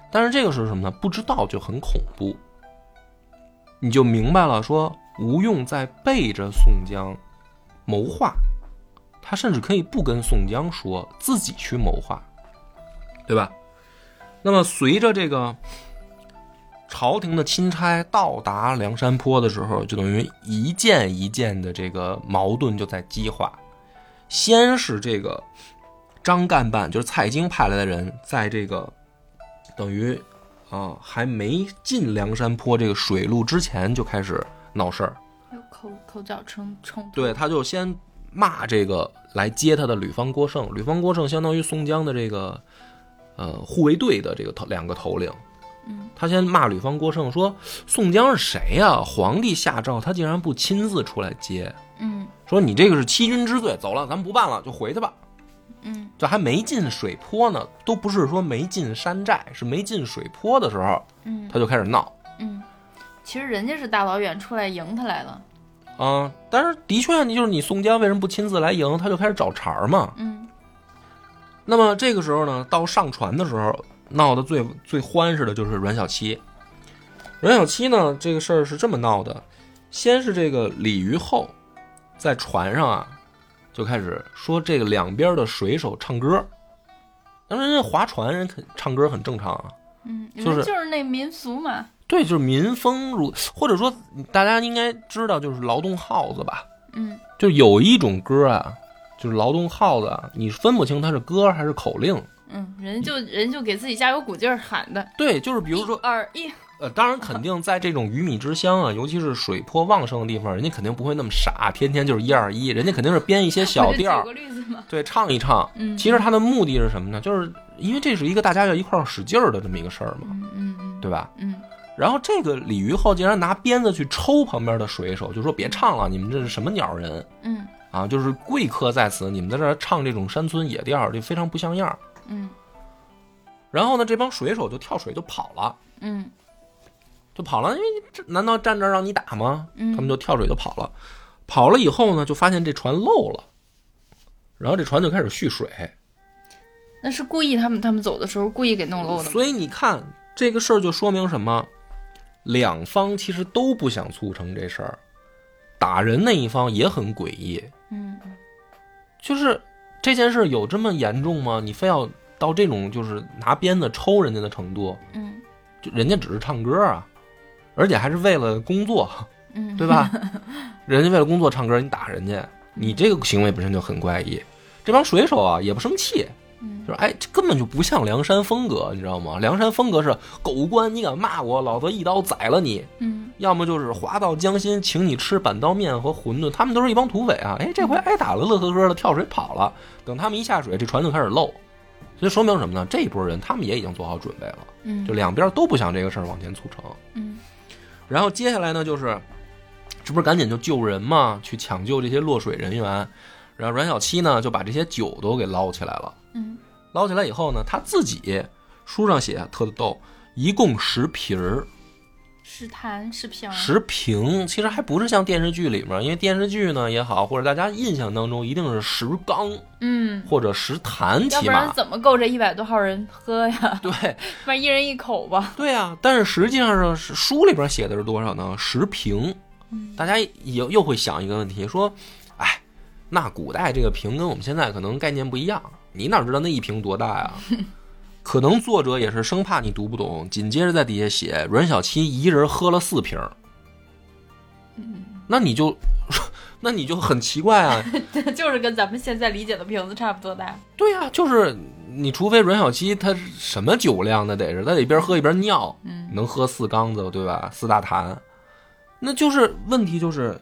A: 但是这个是什么呢？不知道就很恐怖。你就明白了，说吴用在背着宋江谋划，他甚至可以不跟宋江说，自己去谋划，对吧？那么随着这个朝廷的钦差到达梁山坡的时候，就等于一件一件的这个矛盾就在激化。先是这个张干办，就是蔡京派来的人，在这个等于啊还没进梁山坡这个水路之前就开始闹事儿。
B: 有口口角冲冲突。
A: 对，他就先骂这个来接他的吕方郭盛，吕方郭盛相当于宋江的这个呃护卫队的这个头两个头领。
B: 嗯，
A: 他先骂吕方郭盛说：“宋江是谁呀、皇帝下诏，他竟然不亲自出来接，
B: 嗯
A: 说你这个是欺君之罪，走了，咱们不办了，就回去吧。
B: 嗯
A: 这还没进水坡呢，都不是说没进山寨，是没进水坡的时候，
B: 嗯
A: 他就开始闹。
B: 嗯，其实人家是大老远出来迎他来了。
A: 啊、但是的确，你就是你宋江为什么不亲自来迎？他就开始找茬嘛。
B: 嗯
A: 那么这个时候呢，到上船的时候，闹得最最欢实的就是阮小七。阮小七呢，这个事儿是这么闹的：先是这个李渔后在船上啊，就开始说这个两边的水手唱歌。当然，人家划船人肯唱歌很正常啊。
B: 嗯，
A: 就是
B: 就是那民俗嘛。
A: 对，就是民风如，或者说大家应该知道，就是劳动号子吧。
B: 嗯
A: 就有一种歌啊，就是劳动号子啊，你分不清它是歌还是口令。
B: 嗯，人就人就给自己加油鼓劲儿喊的。
A: 对，就是比如说
B: 一，二一，
A: 呃，当然肯定在这种鱼米之乡啊，尤其是水泊旺盛的地方，人家肯定不会那么傻，天天就是一二一，人家肯定是编一些小调儿。对，唱一唱。
B: 嗯，
A: 其实他的目的是什么呢？就是因为这是一个大家要一块儿使劲儿的这么一个事儿嘛，
B: 嗯嗯嗯，
A: 对吧？
B: 嗯
A: 然后这个李虞后竟然拿鞭子去抽旁边的水手，就说别唱了，你们这是什么鸟人
B: 嗯
A: 啊？就是贵客在此，你们在这儿唱这种山村野调儿，这非常不像样儿。
B: 嗯
A: 然后呢，这帮水手就跳水就跑了，
B: 嗯
A: 就跑了，因为这难道站这儿让你打吗？
B: 嗯，
A: 他们就跳水就跑了。跑了以后呢，就发现这船漏了，然后这船就开始蓄水。
B: 那是故意，他们他们走的时候故意给弄漏的。
A: 所以你看这个事儿就说明什么？两方其实都不想促成这事儿，打人那一方也很诡异。
B: 嗯
A: 就是这件事有这么严重吗？你非要到这种就是拿鞭子抽人家的程度？
B: 嗯
A: 就人家只是唱歌啊，而且还是为了工作，
B: 嗯，
A: 对吧？人家为了工作唱歌，你打人家，你这个行为本身就很怪异。这帮水手啊也不生气，
B: 嗯
A: 就是哎，这根本就不像梁山风格，你知道吗？梁山风格是狗官，你敢骂我，老子一刀宰了你；
B: 嗯
A: 要么就是滑到江心，请你吃板刀面和馄饨。他们都是一帮土匪啊！哎，这回挨打了，乐呵呵的跳水跑了。等他们一下水，这船就开始漏，所以说明什么呢？这一波人他们也已经做好准备了，
B: 嗯，
A: 就两边都不想这个事儿往前促成。
B: 嗯
A: 然后接下来呢，就是这不是赶紧就救人嘛，去抢救这些落水人员。然后阮小七呢就把这些酒都给捞起来了。
B: 嗯
A: 捞起来以后呢，他自己书上写特逗，一共十瓶儿，
B: 十坛十瓶，
A: 十瓶，其实还不是像电视剧里面，因为电视剧呢也好，或者大家印象当中一定是十缸
B: 嗯，
A: 或者十坛，
B: 要
A: 起码
B: 不然怎么够这一百多号人喝呀？
A: 对
B: 不然一人一口吧。
A: 对啊。但是实际上是书里边写的是多少呢？十瓶。
B: 嗯
A: 大家又又会想一个问题，说，哎，那古代这个瓶跟我们现在可能概念不一样，你哪知道那一瓶多大呀？可能作者也是生怕你读不懂，紧接着在底下写阮小七一人喝了四瓶，
B: 嗯，
A: 那你就，那你就很奇怪啊。
B: 就是跟咱们现在理解的瓶子差不多大。
A: 对呀、就是你除非阮小七他什么酒量，那得是他得一边喝一边尿，
B: 嗯
A: 能喝四缸子，对吧？四大坛，那就是问题就是，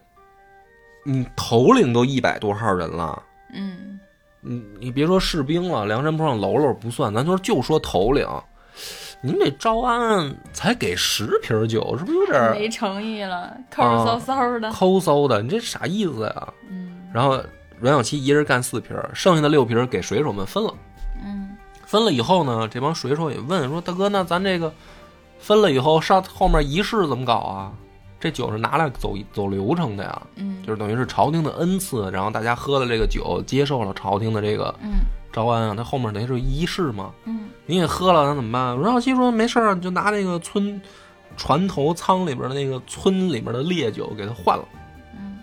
A: 你头领都一百多号人了。
B: 嗯
A: 你你别说士兵了，梁山泊上喽喽不算，咱就就说头领，您这招安才给十瓶酒，是不是有点
B: 没诚意了，抠抠搜搜的。
A: 抠搜的？你这啥意思呀？
B: 嗯
A: 然后阮小七一人干四瓶，剩下的六瓶给水手们分了。
B: 嗯
A: 分了以后呢，这帮水手也问说：“大哥，那咱这个分了以后上后面仪式怎么搞啊？这酒是拿来走走流程的呀，
B: 嗯，
A: 就是等于是朝廷的恩赐，然后大家喝了这个酒，接受了朝廷的这个
B: 嗯
A: 招安啊，他后面等于是仪式嘛。
B: 嗯
A: 你也喝了，那怎么办？阮小七说没事儿，你就拿那个村船头舱里边的那个村里面的烈酒给他换了，
B: 嗯，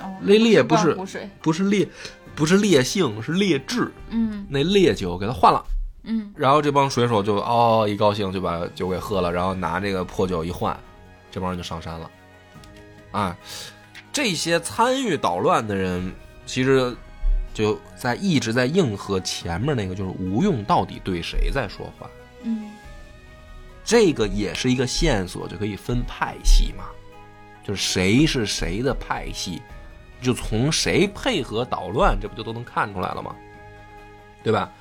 B: 哦，
A: 那烈不是。不是烈，不是烈性，是烈质，
B: 嗯
A: 那烈酒给他换了，
B: 嗯
A: 然后这帮水手就哦一高兴就把酒给喝了，然后拿这个破酒一换，这帮人就上山了。啊，这些参与捣乱的人，其实就在一直在应和前面那个，就是吴用到底对谁在说话。
B: 嗯
A: 这个也是一个线索，就可以分派系嘛，就是谁是谁的派系，就从谁配合捣乱，这不就都能看出来了吗？对吧？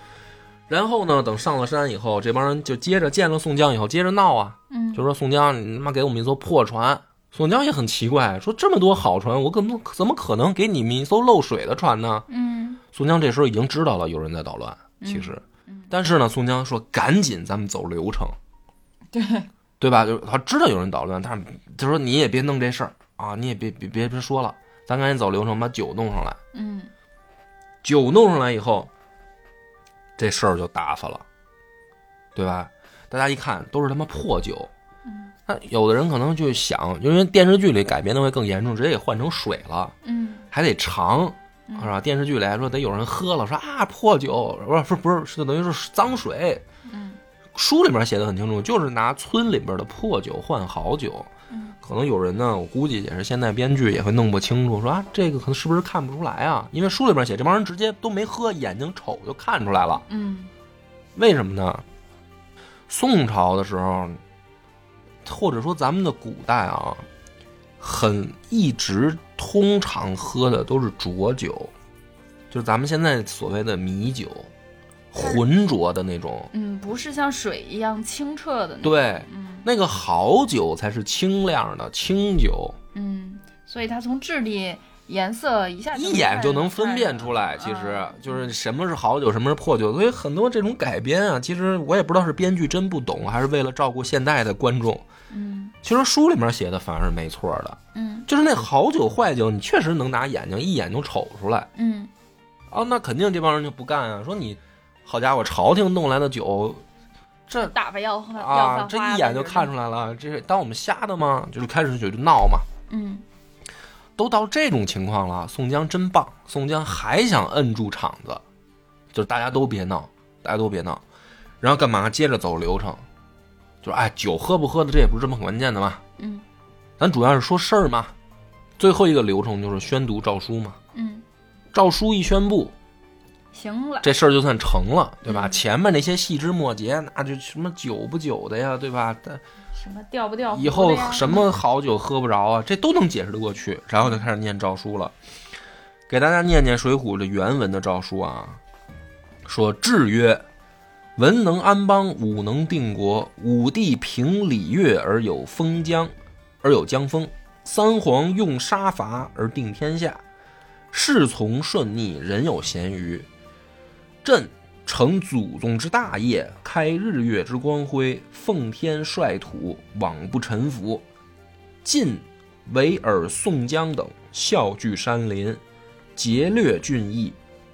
A: 然后呢，等上了山以后，这帮人就接着见了宋江以后，接着闹啊，
B: 嗯，
A: 就说宋江，你他妈给我们一艘破船。宋江也很奇怪，说这么多好船，我怎么怎么可能给你们一艘漏水的船呢？
B: 嗯
A: 宋江这时候已经知道了有人在捣乱，其实，但是呢，宋江说赶紧咱们走流程，
B: 对，
A: 对吧？就是他知道有人捣乱，但是他说你也别弄这事儿啊，你也别别别别说了，咱赶紧走流程，把酒弄上来。
B: 嗯
A: 酒弄上来以后，这事儿就打发了，对吧？大家一看都是他妈破酒，
B: 嗯
A: 那有的人可能就想，因为电视剧里改编的会更严重，直接给换成水了，
B: 嗯
A: 还得尝，
B: 嗯
A: 是吧？电视剧里还说得有人喝了，说啊破酒，不是不是不是，是等于是脏水。
B: 嗯
A: 书里面写的很清楚，就是拿村里边的破酒换好酒。
B: 嗯
A: 可能有人呢，我估计也是现在编剧也会弄不清楚，说啊这个可能是不是看不出来啊？因为书里边写这帮人直接都没喝，眼睛瞅就看出来了。
B: 嗯
A: 为什么呢？宋朝的时候，或者说咱们的古代啊，很一直通常喝的都是浊酒，就是咱们现在所谓的米酒，浑浊的那种。
B: 嗯，不是像水一样清澈的那种。
A: 对，
B: 嗯
A: 那个好酒才是清亮的清酒，
B: 嗯，所以它从质地、颜色一下
A: 一眼就能分辨出来。其实就是什么是好酒，什么是破酒。所以很多这种改编啊，其实我也不知道是编剧真不懂，还是为了照顾现代的观众。
B: 嗯
A: 其实书里面写的反而是没错的，
B: 嗯
A: 就是那好酒坏酒，你确实能拿眼睛一眼就瞅出来
B: 嗯
A: 啊。那肯定这帮人就不干啊，说你好家伙，朝廷弄来的酒，这
B: 打发要花
A: 啊这一眼就看出来了，这是当我们瞎的吗？就是开始就就闹嘛。
B: 嗯
A: 都到这种情况了，宋江真棒，宋江还想摁住场子，就是大家都别闹，大家都别闹，然后干嘛？接着走流程，就是哎，酒喝不喝的这也不是这么关键的嘛，
B: 嗯
A: 咱主要是说事儿嘛。最后一个流程就是宣读诏书嘛，
B: 嗯，
A: 诏书一宣布，
B: 行了。
A: 这事儿就算成了，对吧？
B: 嗯
A: 前面那些细枝末节，那就什么酒不酒的呀，对吧？但
B: 什么掉不掉？
A: 以后什么好酒喝不着啊，这都能解释得过去。然后就开始念诏书了，给大家念念《水浒》的原文的诏书啊。说制曰：文能安邦，武能定国。武帝平礼乐而有封疆，而有疆风；三皇用杀伐而定天下。事从顺逆，人有咸鱼。朕承祖宗之大业，开日月之光辉，奉天率土，罔不臣服。晋维尔宋江等笑聚山林，劫掠郡邑，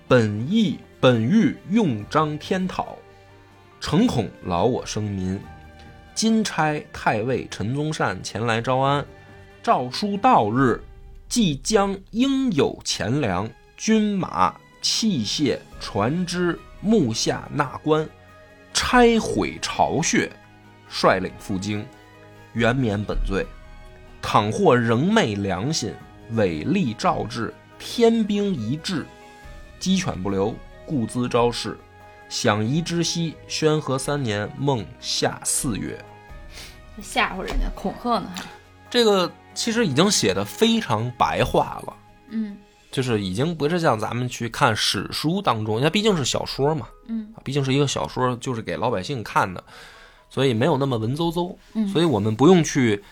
A: 本意本欲用张天讨，诚恐劳我生民。今差太尉陈宗善前来招安，诏书到日，即将应有钱粮、军马、器械、船只、木下纳官，拆毁巢穴，率领赴京，原免本罪。倘或仍昧良心，违例诏制，天兵一至，鸡犬不留，故兹招式。享宜之息，宣和三年孟夏四月。
B: 吓唬人家，恐吓呢还。
A: 这个其实已经写的非常白话了，
B: 嗯
A: 就是已经不是像咱们去看史书当中，它毕竟是小说嘛，
B: 嗯
A: 毕竟是一个小说，就是给老百姓看的，所以没有那么文绉绉。
B: 嗯
A: 所以我们不用去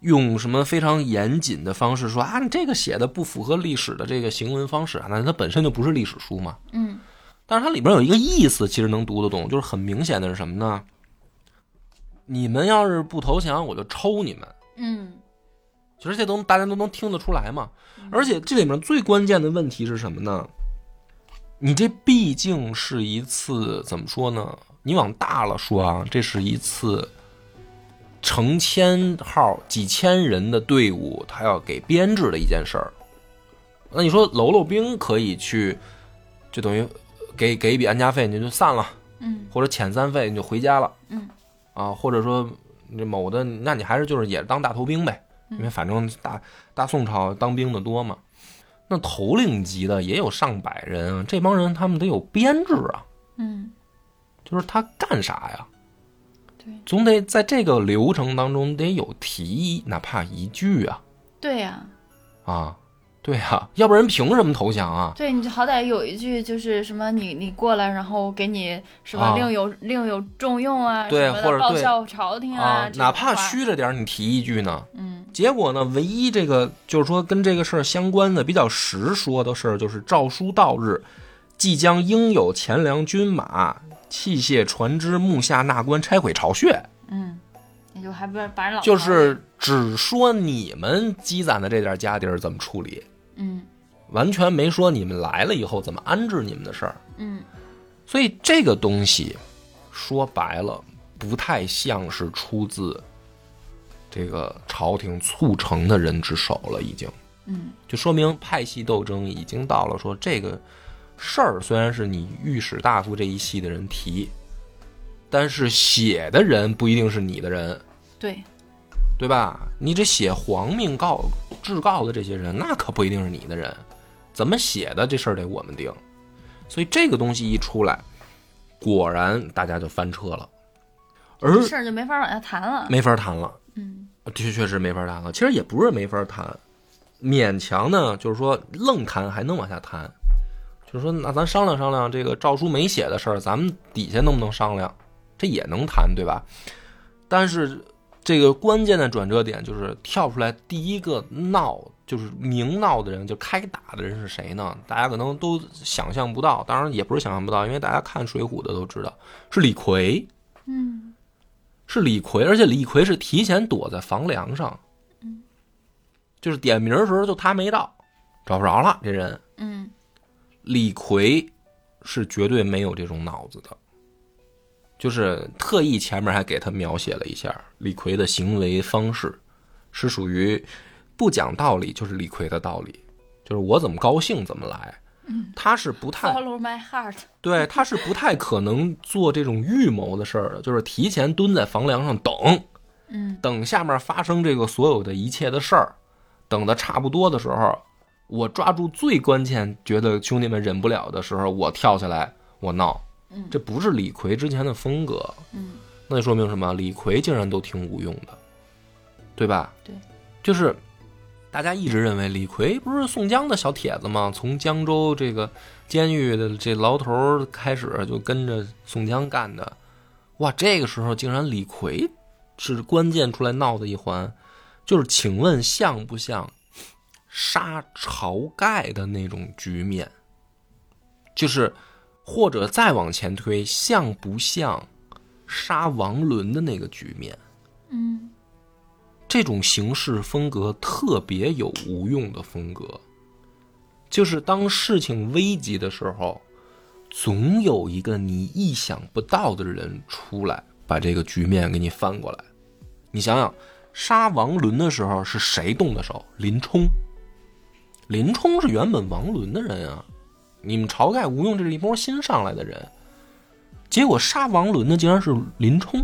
A: 用什么非常严谨的方式说啊，你这个写的不符合历史的这个行文方式啊，那它本身就不是历史书嘛。
B: 嗯
A: 但是它里边有一个意思，其实能读得懂，就是很明显的是什么呢？你们要是不投降，我就抽你们。
B: 嗯
A: 其实这都大家都能听得出来嘛。而且这里面最关键的问题是什么呢？你这毕竟是一次怎么说呢？你往大了说啊，这是一次成千号、几千人的队伍，他要给编制的一件事儿。那你说喽啰兵可以去，就等于给给一笔安家费，你就散了，
B: 嗯。
A: 或者遣散费你就回家了，
B: 嗯，
A: 啊，或者说这某的，那你还是就是也当大头兵呗，因为反正大大宋朝当兵的多嘛。那头领级的也有上百人，这帮人他们得有编制啊，
B: 嗯，
A: 就是他干啥呀？
B: 对。
A: 总得在这个流程当中得有提议，哪怕一句啊
B: 对呀、
A: 啊，对啊，要不然凭什么投降啊？
B: 对，你好歹有一句就是什么你你过来，然后给你是吧，
A: 啊
B: 另有另有重用啊，
A: 对或者
B: 报效朝廷
A: 啊，
B: 这
A: 哪怕，虚着点，你提一句呢？
B: 嗯
A: 结果呢，唯一这个就是说跟这个事儿相关的比较实说的事儿，就是诏书到日，即将应有钱粮、军马、器械、船只、木下纳官拆毁巢穴，
B: 嗯，也就还不是把人老
A: 就是只说你们积攒的这点家底儿怎么处理，
B: 嗯
A: 完全没说你们来了以后怎么安置你们的事儿。
B: 嗯
A: 所以这个东西说白了，不太像是出自这个朝廷促成的人之手了，已经。
B: 嗯
A: 就说明派系斗争已经到了说这个事儿虽然是你御史大夫这一系的人提，但是写的人不一定是你的人，
B: 对，
A: 对吧？你这写皇命告制告的这些人，那可不一定是你的人，怎么写的这事儿得我们定。所以这个东西一出来，果然大家就翻车了，而
B: 这事儿就没法往下谈了。
A: 没法谈了。
B: 嗯
A: 确确实没法谈了。其实也不是没法谈，勉强呢，就是说愣谈还能往下谈。就是说，那咱商量商量这个诏书没写的事儿，咱们底下能不能商量？这也能谈，对吧？但是这个关键的转折点就是跳出来第一个闹，就是明闹的人，就开打的人是谁呢？大家可能都想象不到，当然也不是想象不到，因为大家看《水浒》的都知道，是李逵。
B: 嗯
A: 是李逵，而且李逵是提前躲在房梁上，就是点名的时候就他没到，找不着了这人。
B: 嗯
A: 李逵是绝对没有这种脑子的，就是特意前面还给他描写了一下李逵的行为方式，是属于不讲道理，就是李逵的道理，就是我怎么高兴怎么来。他是不太
B: ，Follow my heart。
A: 对，他是不太可能做这种预谋的事儿的，就是提前蹲在房梁上等，
B: 嗯
A: 等下面发生这个所有的一切的事儿，等的差不多的时候，我抓住最关键，觉得兄弟们忍不了的时候，我跳下来，我闹。
B: 嗯
A: 这不是李逵之前的风格，
B: 嗯
A: 那就说明什么？李逵竟然都挺无用的，对吧？
B: 对，
A: 就是大家一直认为李逵不是宋江的小铁子吗？从江州这个监狱的这牢头开始就跟着宋江干的，哇，这个时候竟然李逵是关键出来闹的一环，就是请问像不像杀晁盖的那种局面？就是或者再往前推，像不像杀王伦的那个局面？
B: 嗯
A: 这种行事风格特别有无用的风格，就是当事情危急的时候，总有一个你意想不到的人出来，把这个局面给你翻过来。你想想，杀王伦的时候是谁动的手？林冲。林冲是原本王伦的人啊，你们晁盖、吴用这是一波新上来的人，结果杀王伦的竟然是林冲，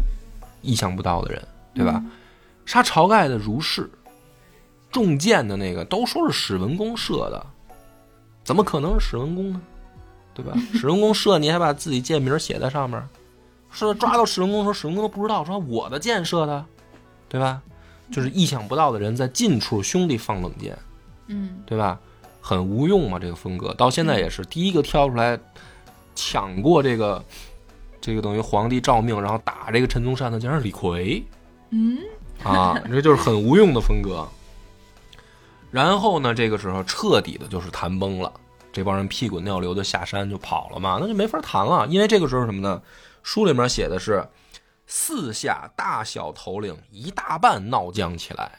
A: 意想不到的人，对吧？杀晁盖的如是，中箭的那个都说是史文恭射的，怎么可能是史文恭呢？对吧？史文恭射你还把自己箭名写在上面，说抓到史文恭的时候，史文恭都不知道，说我的箭射的，对吧？就是意想不到的人在近处兄弟放冷箭，
B: 嗯
A: 对吧？很无用嘛，这个风格到现在也是第一个跳出来抢过这个这个等于皇帝诏命，然后打这个陈宗善的，竟然是李逵。
B: 嗯
A: 啊，这就是很无用的风格。然后呢，这个时候彻底的就是谈崩了，这帮人屁滚尿流的下山就跑了嘛，那就没法谈了。因为这个时候什么呢？书里面写的是四下大小头领一大半闹僵起来，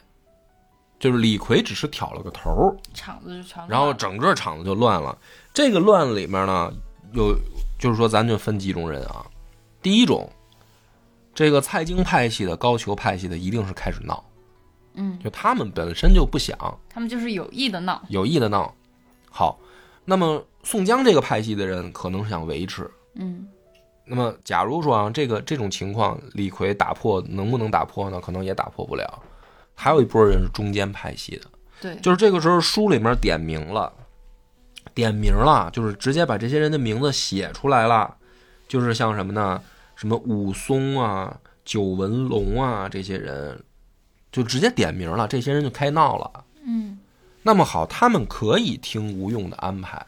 A: 就是李逵只是挑了个头儿，
B: 场子就全
A: 然后整个场子就乱了。这个乱里面呢，有就是说咱就分几种人啊。第一种，这个蔡京派系的、高俅派系的，一定是开始闹，
B: 嗯，
A: 就他们本身就不想
B: 他们就是有意的闹。
A: 有意的闹。好，那么宋江这个派系的人可能是想维持，
B: 嗯
A: 那么假如说啊，这个这种情况，李逵打破能不能打破呢？可能也打破不了。还有一波人是中间派系的，
B: 对，
A: 就是这个时候书里面点名了，点名了，就是直接把这些人的名字写出来了，就是像什么呢？什么武松啊、九纹龙啊这些人，就直接点名了，这些人就开闹了。
B: 嗯。
A: 那么好，他们可以听吴用的安排，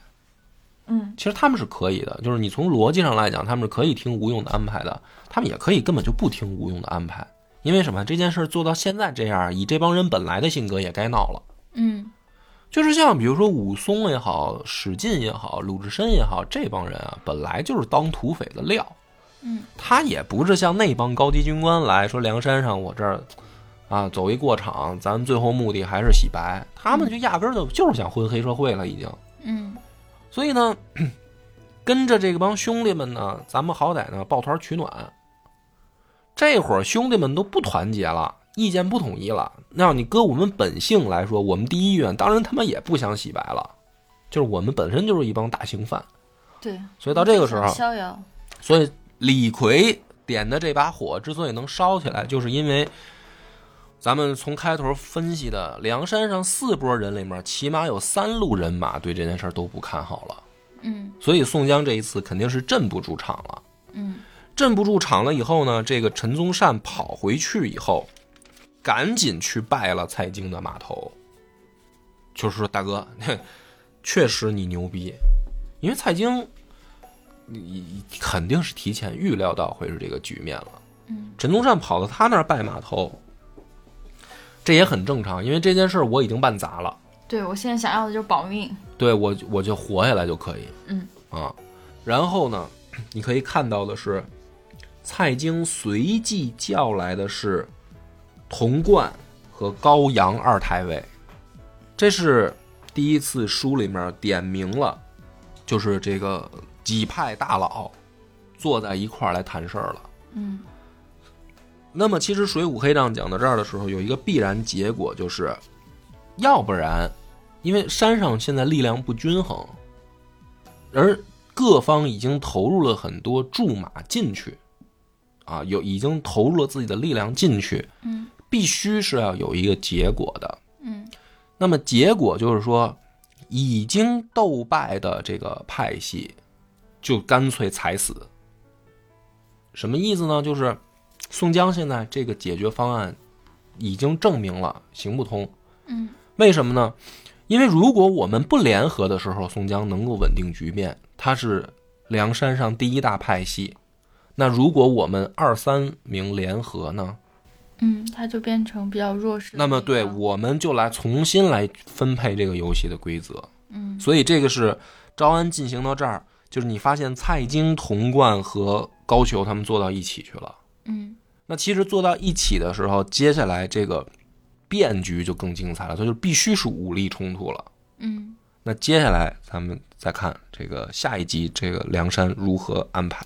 B: 嗯。
A: 其实他们是可以的，就是你从逻辑上来讲，他们是可以听吴用的安排的，他们也可以根本就不听吴用的安排，因为什么？这件事做到现在这样，以这帮人本来的性格也该闹了。
B: 嗯
A: 就是像比如说武松也好，史进也好，鲁智深也好，这帮人啊，本来就是当土匪的料，
B: 嗯，
A: 他也不是像那帮高级军官来说梁山上我这儿啊走一过场，咱最后目的还是洗白，他们就压根儿就就是想混黑社会了已经。
B: 嗯
A: 所以呢，跟着这帮兄弟们呢，咱们好歹呢抱团取暖。这会儿兄弟们都不团结了，意见不统一了。那要你搁我们本性来说，我们第一愿当然他妈也不想洗白了，就是我们本身就是一帮大刑犯。
B: 对，
A: 所以到这个时候，
B: 逍遥，
A: 所以李逵点的这把火之所以能烧起来，就是因为咱们从开头分析的梁山上四拨人里面，起码有三路人马对这件事都不看好了。
B: 嗯
A: 所以宋江这一次肯定是镇不住场了。
B: 嗯
A: 镇不住场了以后呢，这个陈宗善跑回去以后，赶紧去拜了蔡京的码头，就是说大哥，确实你牛逼，因为蔡京，你你肯定是提前预料到会是这个局面了。
B: 嗯
A: 陈宗善跑到他那儿拜码头，这也很正常，因为这件事我已经办砸了。
B: 对我现在想要的就是保命。
A: 对我我就活下来就可以。
B: 嗯
A: 啊，然后呢，你可以看到的是，蔡京随即叫来的是童贯和高阳二太尉，这是第一次书里面点明了，就是这个几派大佬坐在一块儿来谈事儿了。
B: 嗯
A: 那么，其实《水浒黑账》讲到这儿的时候，有一个必然结果，就是要不然，因为山上现在力量不均衡，而各方已经投入了很多驻马进去，啊，有已经投入了自己的力量进去，
B: 嗯
A: 必须是要有一个结果的。
B: 嗯
A: 那么结果就是说，已经斗败的这个派系，就干脆踩死。什么意思呢？就是宋江现在这个解决方案已经证明了行不通。
B: 嗯
A: 为什么呢？因为如果我们不联合的时候，宋江能够稳定局面，他是梁山上第一大派系。那如果我们二三名联合呢？
B: 嗯，它就变成比较弱势
A: 那么对，我们就来重新来分配这个游戏的规则。
B: 嗯
A: 所以这个是招安进行到这儿，就是你发现蔡京、童贯和高俅他们坐到一起去了。
B: 嗯
A: 那其实坐到一起的时候，接下来这个变局就更精彩了，它就必须是武力冲突了。
B: 嗯
A: 那接下来咱们再看这个下一集，这个梁山如何安排。